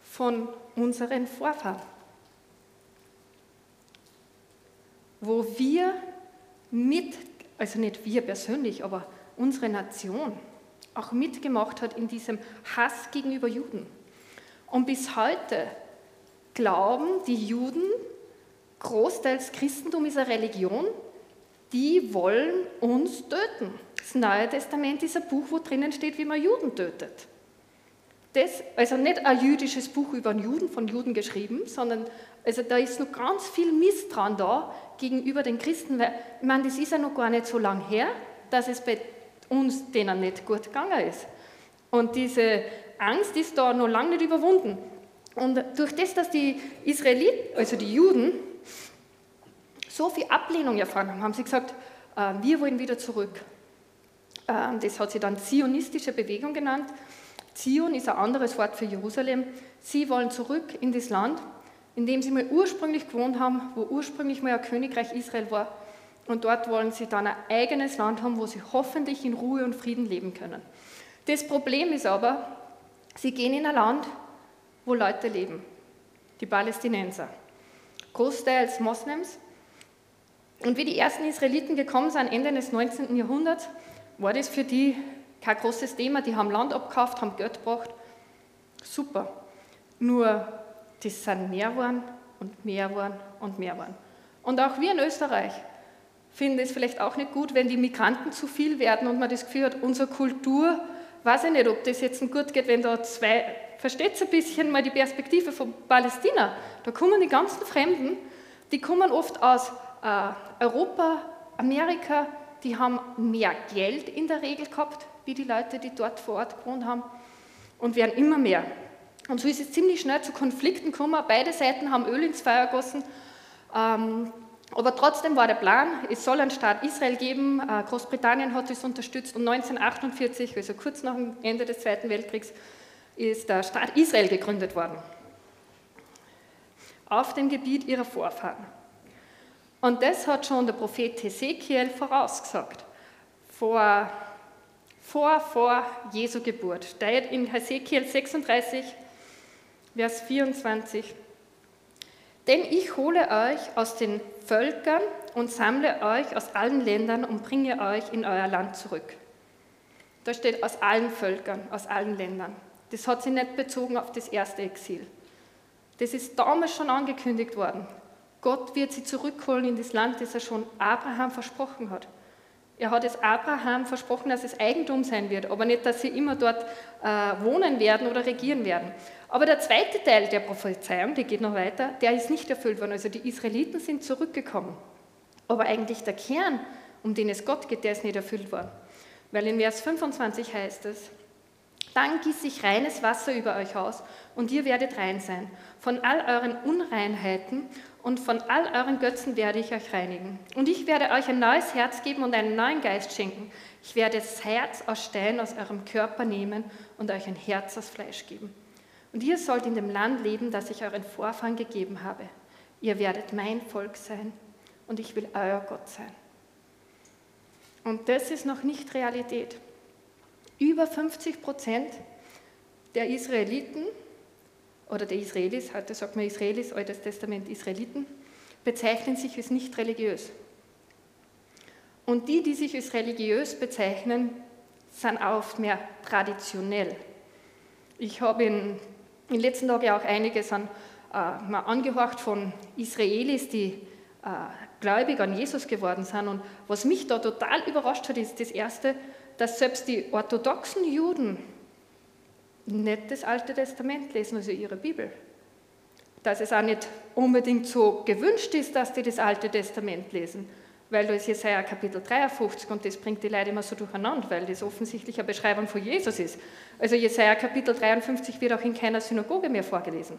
Von unseren Vorfahren. Wo wir mit, also nicht wir persönlich, aber unsere Nation auch mitgemacht hat in diesem Hass gegenüber Juden. Und bis heute glauben die Juden, großteils Christentum ist eine Religion, die wollen uns töten. Das Neue Testament ist ein Buch, wo drinnen steht, wie man Juden tötet. Das, also nicht ein jüdisches Buch über einen Juden, von Juden geschrieben, sondern also da ist noch ganz viel Misstrauen da gegenüber den Christen, weil ich meine, das ist ja noch gar nicht so lange her, dass es bei uns denen nicht gut gegangen ist. Und diese Angst ist da noch lange nicht überwunden. Und durch das, dass die Israeliten, also die Juden, so viel Ablehnung erfahren haben, haben sie gesagt, äh, wir wollen wieder zurück. Ähm, das hat sie dann zionistische Bewegung genannt. Zion ist ein anderes Wort für Jerusalem. Sie wollen zurück in das Land, in dem sie mal ursprünglich gewohnt haben, wo ursprünglich mal ein Königreich Israel war. Und dort wollen sie dann ein eigenes Land haben, wo sie hoffentlich in Ruhe und Frieden leben können. Das Problem ist aber, sie gehen in ein Land, wo Leute leben, die Palästinenser. Großteils Moslems. Und wie die ersten Israeliten gekommen sind, Ende des 19. Jahrhunderts, war das für die kein großes Thema. Die haben Land abgekauft, haben Geld gebracht. Super. Nur, das sind mehr geworden und mehr geworden und mehr geworden. Und auch wir in Österreich finden es vielleicht auch nicht gut, wenn die Migranten zu viel werden und man das Gefühl hat, unsere Kultur, weiß ich nicht, ob das jetzt gut geht, wenn da zwei, versteht ein bisschen mal die Perspektive von Palästina, da kommen die ganzen Fremden, die kommen oft aus äh, Europa, Amerika, die haben mehr Geld in der Regel gehabt, wie die Leute, die dort vor Ort gewohnt haben, und werden immer mehr. Und so ist es ziemlich schnell zu Konflikten gekommen. Beide Seiten haben Öl ins Feuer gegossen. Ähm, aber trotzdem war der Plan, es soll einen Staat Israel geben. Äh, Großbritannien hat es unterstützt und 1948, also kurz nach dem Ende des Zweiten Weltkriegs, ist der Staat Israel gegründet worden. Auf dem Gebiet ihrer Vorfahren. Und das hat schon der Prophet Hesekiel vorausgesagt. Vor, vor, vor Jesu Geburt. Steht in Hesekiel 36, Vers 24. Denn ich hole euch aus den Völkern und sammle euch aus allen Ländern und bringe euch in euer Land zurück. Da steht aus allen Völkern, aus allen Ländern. Das hat sich nicht bezogen auf das erste Exil. Das ist damals schon angekündigt worden. Gott wird sie zurückholen in das Land, das er schon Abraham versprochen hat. Er hat es Abraham versprochen, dass es Eigentum sein wird, aber nicht, dass sie immer dort äh, wohnen werden oder regieren werden. Aber der zweite Teil der Prophezeiung, die geht noch weiter, der ist nicht erfüllt worden. Also die Israeliten sind zurückgekommen. Aber eigentlich der Kern um den es Gott geht, der ist nicht erfüllt worden. Weil in Vers 25 heißt es, dann gieße ich reines Wasser über euch aus und ihr werdet rein sein. Von all euren Unreinheiten und von all euren Götzen werde ich euch reinigen. Und ich werde euch ein neues Herz geben und einen neuen Geist schenken. Ich werde das Herz aus Stein aus eurem Körper nehmen und euch ein Herz aus Fleisch geben. Und ihr sollt in dem Land leben, das ich euren Vorfahren gegeben habe. Ihr werdet mein Volk sein und ich will euer Gott sein. Und das ist noch nicht Realität. Über 50 Prozent der Israeliten oder der Israelis, heute sagt man Israelis, Altes Testament Israeliten, bezeichnen sich als nicht religiös. Und die, die sich als religiös bezeichnen, sind oft mehr traditionell. Ich habe in, in den letzten Tagen auch einiges an, äh, mal angehorcht von Israelis, die äh, gläubig an Jesus geworden sind. Und was mich da total überrascht hat, ist das Erste, dass selbst die orthodoxen Juden nicht das Alte Testament lesen, also ihre Bibel. Dass es auch nicht unbedingt so gewünscht ist, dass die das Alte Testament lesen, weil da ist Jesaja Kapitel 53 und das bringt die Leute immer so durcheinander, weil das offensichtlich eine Beschreibung von Jesus ist. Also Jesaja Kapitel 53 wird auch in keiner Synagoge mehr vorgelesen.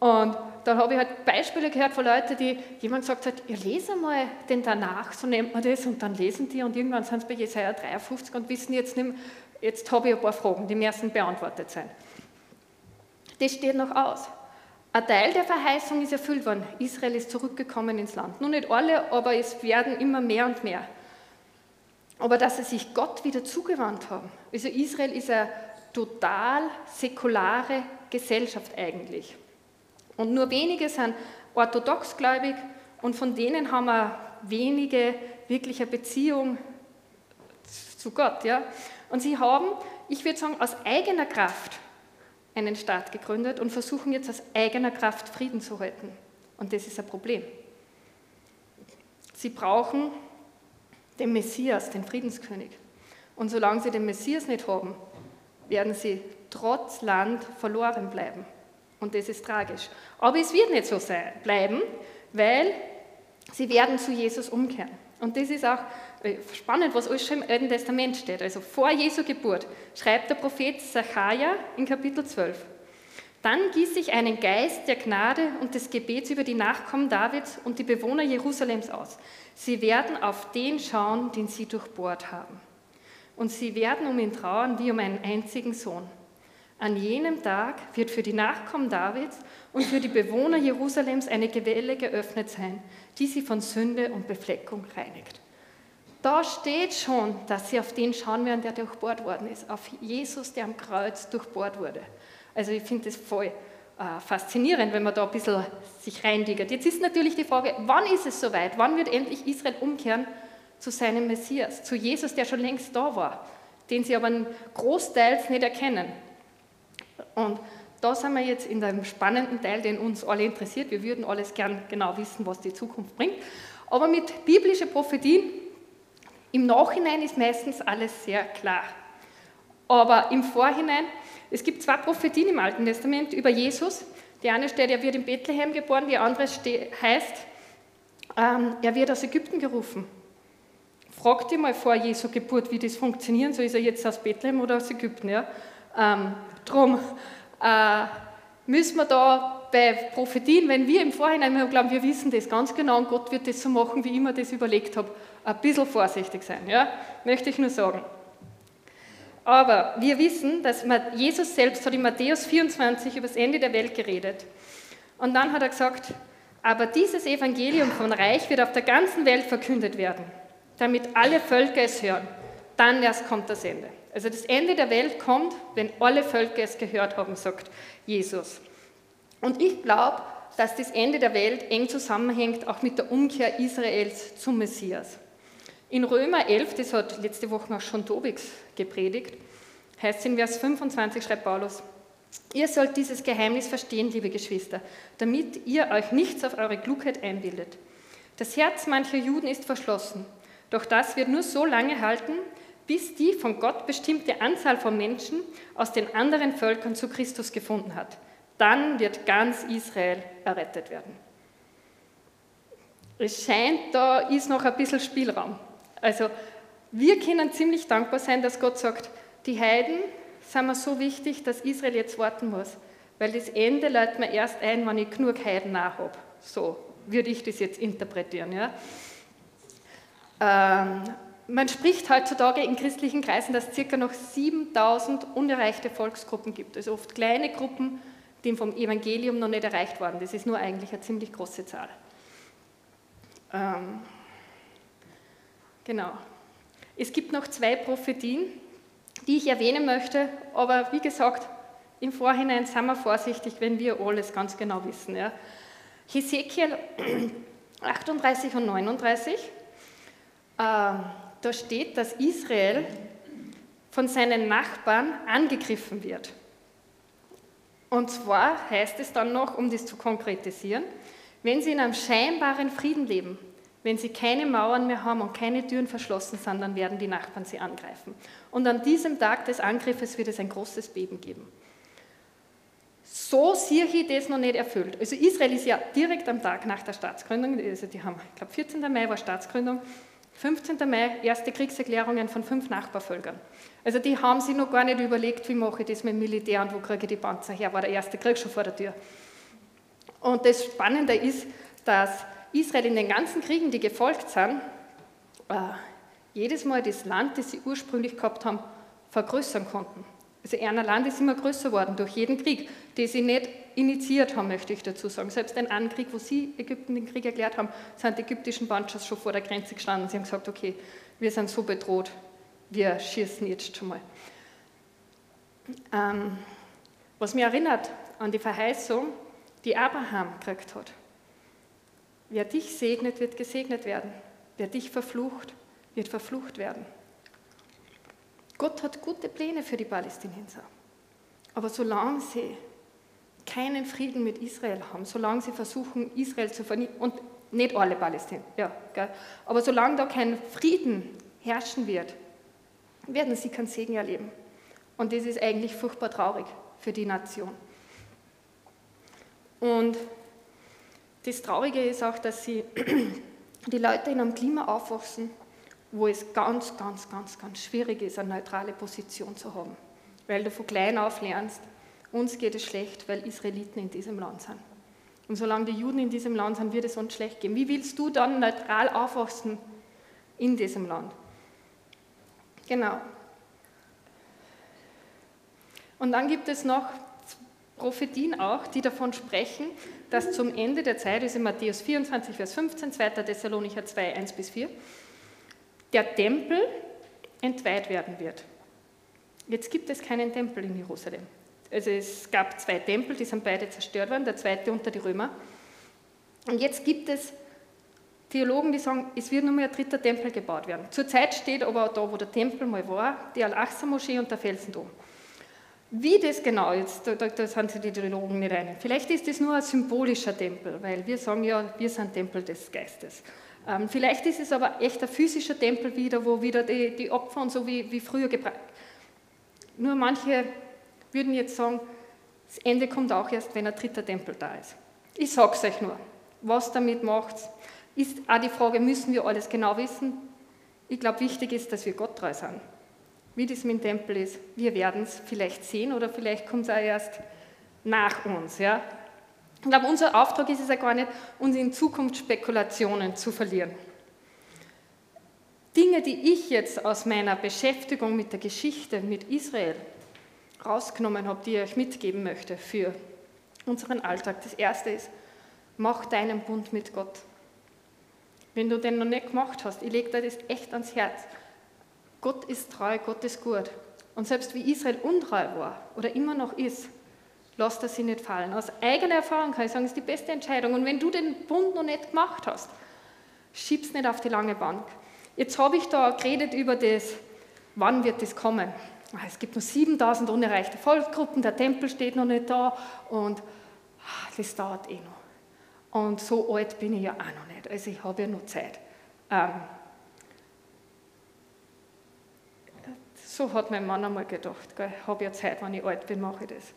Und dann habe ich halt Beispiele gehört von Leuten, die jemand gesagt hat, ihr lese mal den danach, so nennt man das, und dann lesen die und irgendwann sind sie bei Jesaja 53 und wissen jetzt nicht mehr, jetzt habe ich ein paar Fragen, die müssen beantwortet sein. Das steht noch aus. Ein Teil der Verheißung ist erfüllt worden. Israel ist zurückgekommen ins Land. Nur nicht alle, aber es werden immer mehr und mehr. Aber dass sie sich Gott wieder zugewandt haben. Also Israel ist eine total säkulare Gesellschaft eigentlich. Und nur wenige sind orthodoxgläubig und von denen haben wir wenige wirklich eine Beziehung zu Gott. Ja? Und sie haben, ich würde sagen, aus eigener Kraft einen Staat gegründet und versuchen jetzt aus eigener Kraft Frieden zu halten. Und das ist ein Problem. Sie brauchen den Messias, den Friedenskönig. Und solange sie den Messias nicht haben, werden sie trotz Land verloren bleiben. Und das ist tragisch. Aber es wird nicht so sein, bleiben, weil sie werden zu Jesus umkehren. Und das ist auch äh, spannend, was alles schon im Alten Testament steht. Also vor Jesu Geburt schreibt der Prophet Zachariah in Kapitel 12. Dann gieße ich einen Geist der Gnade und des Gebets über die Nachkommen Davids und die Bewohner Jerusalems aus. Sie werden auf den schauen, den sie durchbohrt haben. Und sie werden um ihn trauern wie um einen einzigen Sohn. An jenem Tag wird für die Nachkommen Davids und für die Bewohner Jerusalems eine Quelle geöffnet sein, die sie von Sünde und Befleckung reinigt. Da steht schon, dass sie auf den schauen werden, der durchbohrt worden ist, auf Jesus, der am Kreuz durchbohrt wurde. Also ich finde das voll äh, faszinierend, wenn man da ein bisschen sich reindigert. Jetzt ist natürlich die Frage, wann ist es soweit? Wann wird endlich Israel umkehren zu seinem Messias, zu Jesus, der schon längst da war, den sie aber großteils nicht erkennen? Und da sind wir jetzt in dem spannenden Teil, den uns alle interessiert. Wir würden alles gern genau wissen, was die Zukunft bringt. Aber mit biblischen Prophetien im Nachhinein ist meistens alles sehr klar. Aber im Vorhinein, es gibt zwei Prophetien im Alten Testament über Jesus. Die eine steht, er wird in Bethlehem geboren, die andere heißt, ähm, er wird aus Ägypten gerufen. Fragt ihr mal vor Jesu Geburt, wie das funktionieren soll. Ist er jetzt aus Bethlehem oder aus Ägypten? Ja? Ähm, drum äh, müssen wir da bei Prophetien, wenn wir im Vorhinein glauben, wir wissen das ganz genau und Gott wird das so machen, wie ich mir das überlegt habe, ein bisschen vorsichtig sein. Ja? Möchte ich nur sagen. Aber wir wissen, dass Jesus selbst hat in Matthäus 24 über das Ende der Welt geredet. Und dann hat er gesagt, aber dieses Evangelium von Reich wird auf der ganzen Welt verkündet werden, damit alle Völker es hören. Dann erst kommt das Ende. Also das Ende der Welt kommt, wenn alle Völker es gehört haben, sagt Jesus. Und ich glaube, dass das Ende der Welt eng zusammenhängt auch mit der Umkehr Israels zum Messias. In Römer 11, das hat letzte Woche auch schon Tobix gepredigt, heißt es in Vers 25, schreibt Paulus, Ihr sollt dieses Geheimnis verstehen, liebe Geschwister, damit ihr euch nichts auf eure Klugheit einbildet. Das Herz mancher Juden ist verschlossen, doch das wird nur so lange halten, bis die von Gott bestimmte Anzahl von Menschen aus den anderen Völkern zu Christus gefunden hat. Dann wird ganz Israel errettet werden. Es scheint, da ist noch ein bisschen Spielraum. Also wir können ziemlich dankbar sein, dass Gott sagt, die Heiden sind mir so wichtig, dass Israel jetzt warten muss. Weil das Ende lädt mir erst ein, wenn ich genug Heiden habe. So würde ich das jetzt interpretieren. Ja? Ähm, man spricht heutzutage in christlichen Kreisen, dass es circa noch 7000 unerreichte Volksgruppen gibt. Also oft kleine Gruppen, die vom Evangelium noch nicht erreicht worden. Das ist nur eigentlich eine ziemlich große Zahl. Ähm, genau. Es gibt noch zwei Prophetien, die ich erwähnen möchte, aber wie gesagt, im Vorhinein sind wir vorsichtig, wenn wir alles ganz genau wissen. Ja. Hesekiel 38 und 39, äh, da steht, dass Israel von seinen Nachbarn angegriffen wird. Und zwar heißt es dann noch, um das zu konkretisieren, wenn sie in einem scheinbaren Frieden leben, wenn sie keine Mauern mehr haben und keine Türen verschlossen sind, dann werden die Nachbarn sie angreifen. Und an diesem Tag des Angriffes wird es ein großes Beben geben. So sehe ich das noch nicht erfüllt. Also Israel ist ja direkt am Tag nach der Staatsgründung, also die haben, ich glaube 14. Mai war Staatsgründung, 15. Mai erste Kriegserklärungen von fünf Nachbarvölkern. Also die haben sich noch gar nicht überlegt, wie mache ich das mit dem Militär und wo kriege ich die Panzer her, war der erste Krieg schon vor der Tür. Und das Spannende ist, dass Israel in den ganzen Kriegen, die gefolgt sind, äh, jedes Mal das Land, das sie ursprünglich gehabt haben, vergrößern konnten. Also ihr Land ist immer größer geworden durch jeden Krieg, den sie nicht initiiert haben, möchte ich dazu sagen. Selbst ein Ankrieg, wo sie Ägypten den Krieg erklärt haben, sind die ägyptischen Banschas schon vor der Grenze gestanden. Sie haben gesagt, okay, wir sind so bedroht, wir schießen jetzt schon mal. Ähm, was mich erinnert an die Verheißung, die Abraham gekriegt hat. Wer dich segnet, wird gesegnet werden. Wer dich verflucht, wird verflucht werden. Gott hat gute Pläne für die Palästinenser. Aber solange sie keinen Frieden mit Israel haben, solange sie versuchen, Israel zu vernichten, und nicht alle Palästinenser, ja, gell, aber solange da kein Frieden herrschen wird, werden sie keinen Segen erleben. Und das ist eigentlich furchtbar traurig für die Nation. Und das Traurige ist auch, dass sie die Leute in einem Klima aufwachsen, wo es ganz, ganz, ganz, ganz schwierig ist, eine neutrale Position zu haben. Weil du von klein auf lernst, uns geht es schlecht, weil Israeliten in diesem Land sind. Und solange die Juden in diesem Land sind, wird es uns schlecht gehen. Wie willst du dann neutral aufwachsen in diesem Land? Genau. Und dann gibt es noch Prophetien auch, die davon sprechen, dass zum Ende der Zeit, ist in Matthäus 24, Vers 15, 2. Thessalonicher 2, 1 bis 4, der Tempel entweiht werden wird. Jetzt gibt es keinen Tempel in Jerusalem. Also es gab zwei Tempel, die sind beide zerstört worden, der zweite unter die Römer. Und jetzt gibt es Theologen, die sagen, es wird nur mehr ein dritter Tempel gebaut werden. Zurzeit steht aber da, wo der Tempel mal war, die Al-Aqsa-Moschee und der Felsendom. Wie das genau ist, da, da, da sind sich die Theologen nicht einig. Vielleicht ist das nur ein symbolischer Tempel, weil wir sagen ja, wir sind Tempel des Geistes. Ähm, vielleicht ist es aber echt ein physischer Tempel wieder, wo wieder die, die Opfer und so wie, wie früher gebracht. Nur manche würden jetzt sagen, das Ende kommt auch erst, wenn ein dritter Tempel da ist. Ich sage es euch nur. Was damit macht, ist auch die Frage, müssen wir alles genau wissen? Ich glaube, wichtig ist, dass wir Gott treu sind wie das mit dem Tempel ist. Wir werden es vielleicht sehen oder vielleicht kommt es auch erst nach uns. Ja? Ich glaube, unser Auftrag ist es ja gar nicht, uns in Zukunft Spekulationen zu verlieren. Dinge, die ich jetzt aus meiner Beschäftigung mit der Geschichte, mit Israel rausgenommen habe, die ich euch mitgeben möchte für unseren Alltag. Das erste ist, mach deinen Bund mit Gott. Wenn du den noch nicht gemacht hast, ich lege dir das echt ans Herz. Gott ist treu, Gott ist gut. Und selbst wie Israel untreu war oder immer noch ist, lasst er sie nicht fallen. Aus eigener Erfahrung kann ich sagen, ist die beste Entscheidung. Und wenn du den Bund noch nicht gemacht hast, schieb's nicht auf die lange Bank. Jetzt habe ich da geredet über das, wann wird das kommen. Ah, es gibt noch 7000 unerreichte Volksgruppen, der Tempel steht noch nicht da und ah, das dauert eh noch. Und so alt bin ich ja auch noch nicht, also ich habe ja noch Zeit. Ähm, So hat mein Mann einmal gedacht, ich habe ja Zeit, wenn ich alt bin, mache ich das.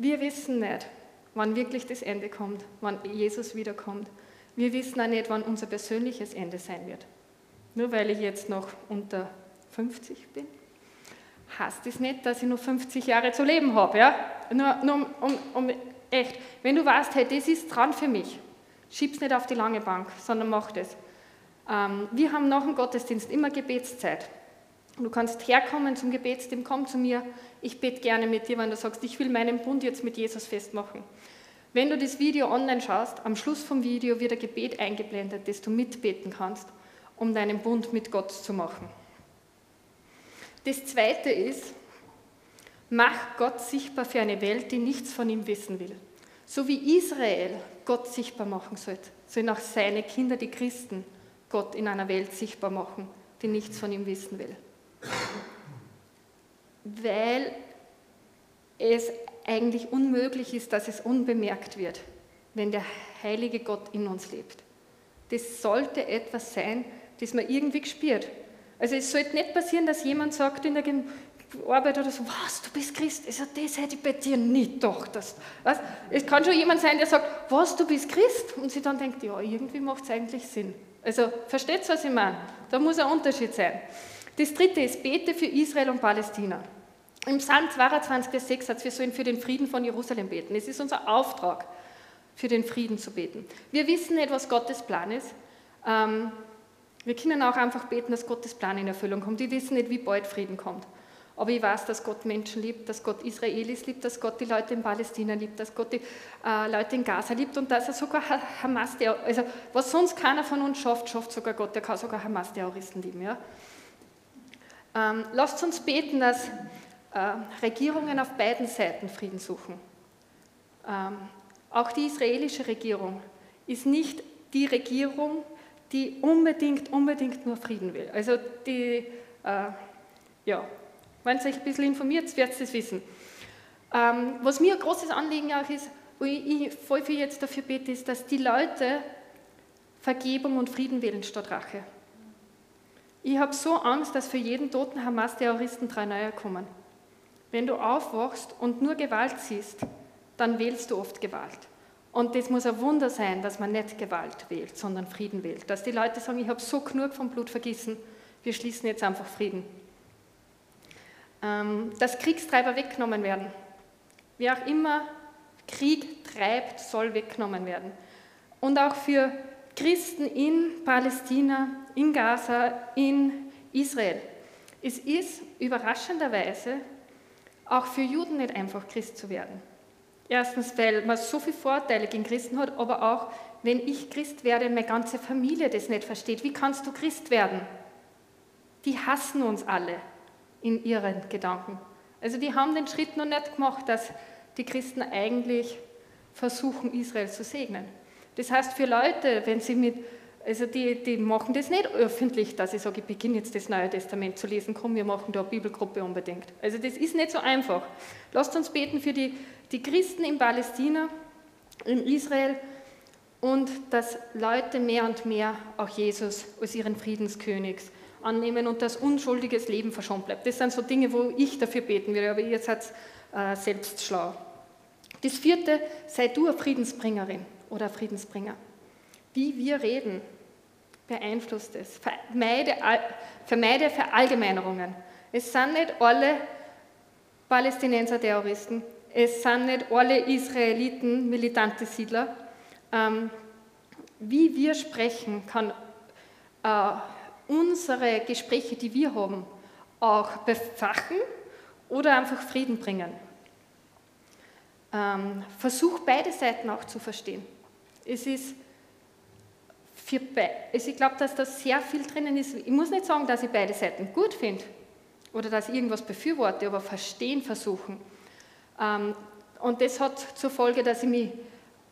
Wir wissen nicht, wann wirklich das Ende kommt, wann Jesus wiederkommt. Wir wissen auch nicht, wann unser persönliches Ende sein wird. Nur weil ich jetzt noch unter 50 bin, heißt das nicht, dass ich nur 50 Jahre zu leben habe. Ja? Nur, nur um, um, echt, wenn du weißt, hey, das ist dran für mich, schieb's nicht auf die lange Bank, sondern mach das. Ähm, wir haben nach dem Gottesdienst immer Gebetszeit. Du kannst herkommen zum Gebetsteam, komm zu mir, ich bete gerne mit dir, wenn du sagst, ich will meinen Bund jetzt mit Jesus festmachen. Wenn du das Video online schaust, am Schluss vom Video wird ein Gebet eingeblendet, das du mitbeten kannst, um deinen Bund mit Gott zu machen. Das zweite ist, mach Gott sichtbar für eine Welt, die nichts von ihm wissen will. So wie Israel Gott sichtbar machen sollte, sollen auch seine Kinder, die Christen, Gott in einer Welt sichtbar machen, die nichts von ihm wissen will. Weil es eigentlich unmöglich ist, dass es unbemerkt wird, wenn der heilige Gott in uns lebt. Das sollte etwas sein, das man irgendwie spürt. Also es sollte nicht passieren, dass jemand sagt in der Arbeit oder so, was, du bist Christ, also das hätte ich bei dir nicht gedacht. Dass, was? Es kann schon jemand sein, der sagt, was, du bist Christ? Und sie dann denkt, ja, irgendwie macht es eigentlich Sinn. Also versteht was ich meine? Da muss ein Unterschied sein. Das dritte ist, bete für Israel und Palästina. Im Psalm 22, Vers 6 hat wir sollen für den Frieden von Jerusalem beten. Es ist unser Auftrag, für den Frieden zu beten. Wir wissen nicht, was Gottes Plan ist. Ähm, wir können auch einfach beten, dass Gottes Plan in Erfüllung kommt. Wir wissen nicht, wie bald Frieden kommt. Aber ich weiß, dass Gott Menschen liebt, dass Gott Israelis liebt, dass Gott die Leute in Palästina liebt, dass Gott die äh, Leute in Gaza liebt und dass er sogar Hamas, also was sonst keiner von uns schafft, schafft sogar Gott, der kann sogar Hamas-Terroristen lieben. Ja? Ähm, lasst uns beten, dass äh, Regierungen auf beiden Seiten Frieden suchen. Ähm, auch die israelische Regierung ist nicht die Regierung, die unbedingt, unbedingt nur Frieden will. Also die, äh, ja, wenn ihr euch ein bisschen informiert, werdet ihr es wissen. Ähm, was mir ein großes Anliegen auch ist, ich, ich voll viel jetzt dafür bete, ist, dass die Leute Vergebung und Frieden wählen statt Rache. Ich habe so Angst, dass für jeden toten Hamas-Terroristen drei neue kommen. Wenn du aufwachst und nur Gewalt siehst, dann wählst du oft Gewalt. Und das muss ein Wunder sein, dass man nicht Gewalt wählt, sondern Frieden wählt. Dass die Leute sagen, ich habe so genug vom Blutvergießen, wir schließen jetzt einfach Frieden. Ähm, dass Kriegstreiber weggenommen werden. Wer auch immer Krieg treibt, soll weggenommen werden. Und auch für Christen in Palästina, in Gaza, in Israel. Es ist überraschenderweise auch für Juden nicht einfach Christ zu werden. Erstens, weil man so viele Vorteile gegen Christen hat, aber auch, wenn ich Christ werde, meine ganze Familie das nicht versteht. Wie kannst du Christ werden? Die hassen uns alle in ihren Gedanken. Also die haben den Schritt noch nicht gemacht, dass die Christen eigentlich versuchen, Israel zu segnen. Das heißt, für Leute, wenn sie mit also die, die machen das nicht öffentlich, dass ich sage, ich beginne jetzt das Neue Testament zu lesen, komm, wir machen da eine Bibelgruppe unbedingt. Also das ist nicht so einfach. Lasst uns beten für die, die Christen in Palästina, in Israel und dass Leute mehr und mehr auch Jesus als ihren Friedenskönigs annehmen und dass unschuldiges Leben verschont bleibt. Das sind so Dinge, wo ich dafür beten würde, aber ihr seid äh, selbst schlau. Das vierte, sei du eine Friedensbringerin oder ein Friedensbringer. Wie wir reden, beeinflusst es. Vermeide, vermeide Verallgemeinerungen. Es sind nicht alle Palästinenser Terroristen, es sind nicht alle Israeliten militante Siedler. Ähm, wie wir sprechen, kann äh, unsere Gespräche, die wir haben, auch befachen oder einfach Frieden bringen. Ähm, versuch beide Seiten auch zu verstehen. Es ist für also ich glaube, dass da sehr viel drinnen ist. Ich muss nicht sagen, dass ich beide Seiten gut finde oder dass ich irgendwas befürworte, aber verstehen versuchen. Ähm, und das hat zur Folge, dass ich mich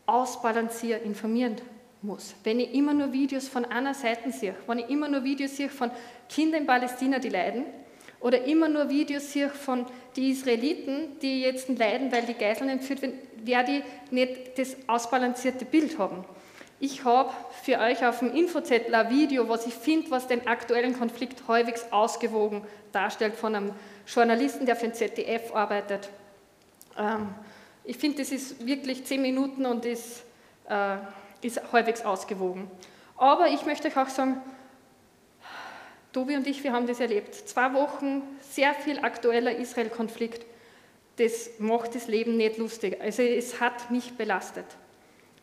ausbalanciere, informieren muss. Wenn ich immer nur Videos von einer Seite sehe, wenn ich immer nur Videos sehe von Kindern in Palästina, die leiden, oder immer nur Videos sehe von den Israeliten, die jetzt leiden, weil die Geiseln entführt werden, werde ich nicht das ausbalancierte Bild haben. Ich habe für euch auf dem Infozettel ein Video, was ich finde, was den aktuellen Konflikt halbwegs ausgewogen darstellt von einem Journalisten, der für den ZDF arbeitet. Ähm, ich finde, das ist wirklich zehn Minuten und ist, äh, ist halbwegs ausgewogen. Aber ich möchte euch auch sagen, Tobi und ich, wir haben das erlebt. Zwei Wochen, sehr viel aktueller Israel-Konflikt. Das macht das Leben nicht lustig. Also es hat mich belastet.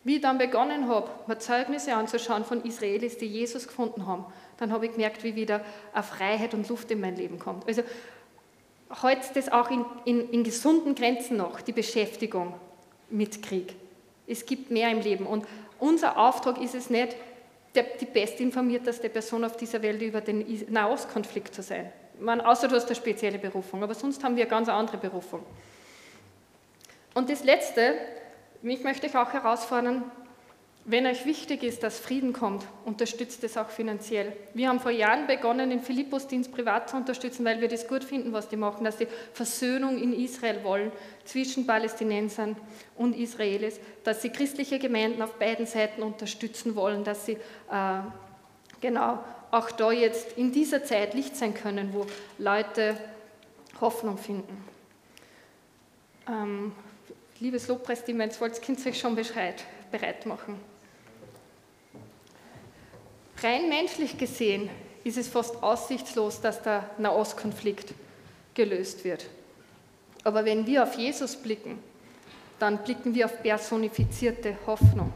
Wie ich dann begonnen habe, mir Zeugnisse anzuschauen von Israelis, die Jesus gefunden haben, dann habe ich gemerkt, wie wieder eine Freiheit und Luft in mein Leben kommt. Also heute das auch in, in, in gesunden Grenzen noch, die Beschäftigung mit Krieg. Es gibt mehr im Leben und unser Auftrag ist es nicht, der, die bestinformierteste Person auf dieser Welt über den Nahostkonflikt zu sein. Man, außer du hast eine spezielle Berufung, aber sonst haben wir eine ganz andere Berufung. Und das Letzte, ich möchte euch auch herausfordern, wenn euch wichtig ist, dass Frieden kommt, unterstützt es auch finanziell. Wir haben vor Jahren begonnen, den Philippusdienst privat zu unterstützen, weil wir das gut finden, was die machen, dass sie Versöhnung in Israel wollen zwischen Palästinensern und Israelis, dass sie christliche Gemeinden auf beiden Seiten unterstützen wollen, dass sie äh, genau auch da jetzt in dieser Zeit Licht sein können, wo Leute Hoffnung finden. Ähm, liebes Lobpreisteam, wenn ihr könnt ihr euch schon bereit, bereit machen. Rein menschlich gesehen ist es fast aussichtslos, dass der Nahostkonflikt gelöst wird. Aber wenn wir auf Jesus blicken, dann blicken wir auf personifizierte Hoffnung.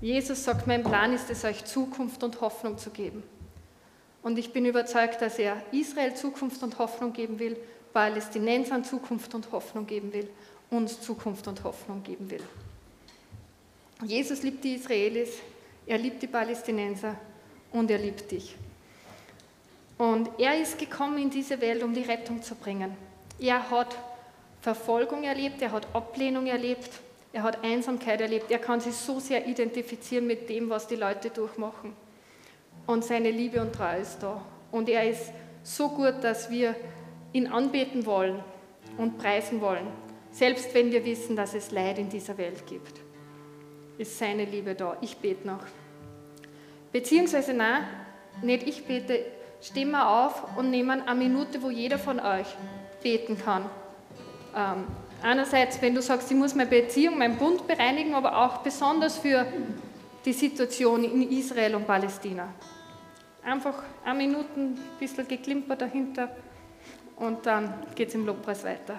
Jesus sagt, mein Plan ist es, euch Zukunft und Hoffnung zu geben. Und ich bin überzeugt, dass er Israel Zukunft und Hoffnung geben will, Palästinensern Zukunft und Hoffnung geben will, uns Zukunft und Hoffnung geben will. Jesus liebt die Israelis, er liebt die Palästinenser und er liebt dich. Und er ist gekommen in diese Welt, um die Rettung zu bringen. Er hat Verfolgung erlebt, er hat Ablehnung erlebt, er hat Einsamkeit erlebt, er kann sich so sehr identifizieren mit dem, was die Leute durchmachen. Und seine Liebe und Treue ist da. Und er ist so gut, dass wir ihn anbeten wollen und preisen wollen, selbst wenn wir wissen, dass es Leid in dieser Welt gibt. Ist seine Liebe da. Ich bete noch. Beziehungsweise, nein, nicht ich bete, stehen wir auf und nehmen eine Minute, wo jeder von euch beten kann. Ähm, einerseits, wenn du sagst, ich muss meine Beziehung, meinen Bund bereinigen, aber auch besonders für die Situation in Israel und Palästina. Einfach eine Minute, ein bisschen geklimpert dahinter und dann geht es im Lobpreis weiter.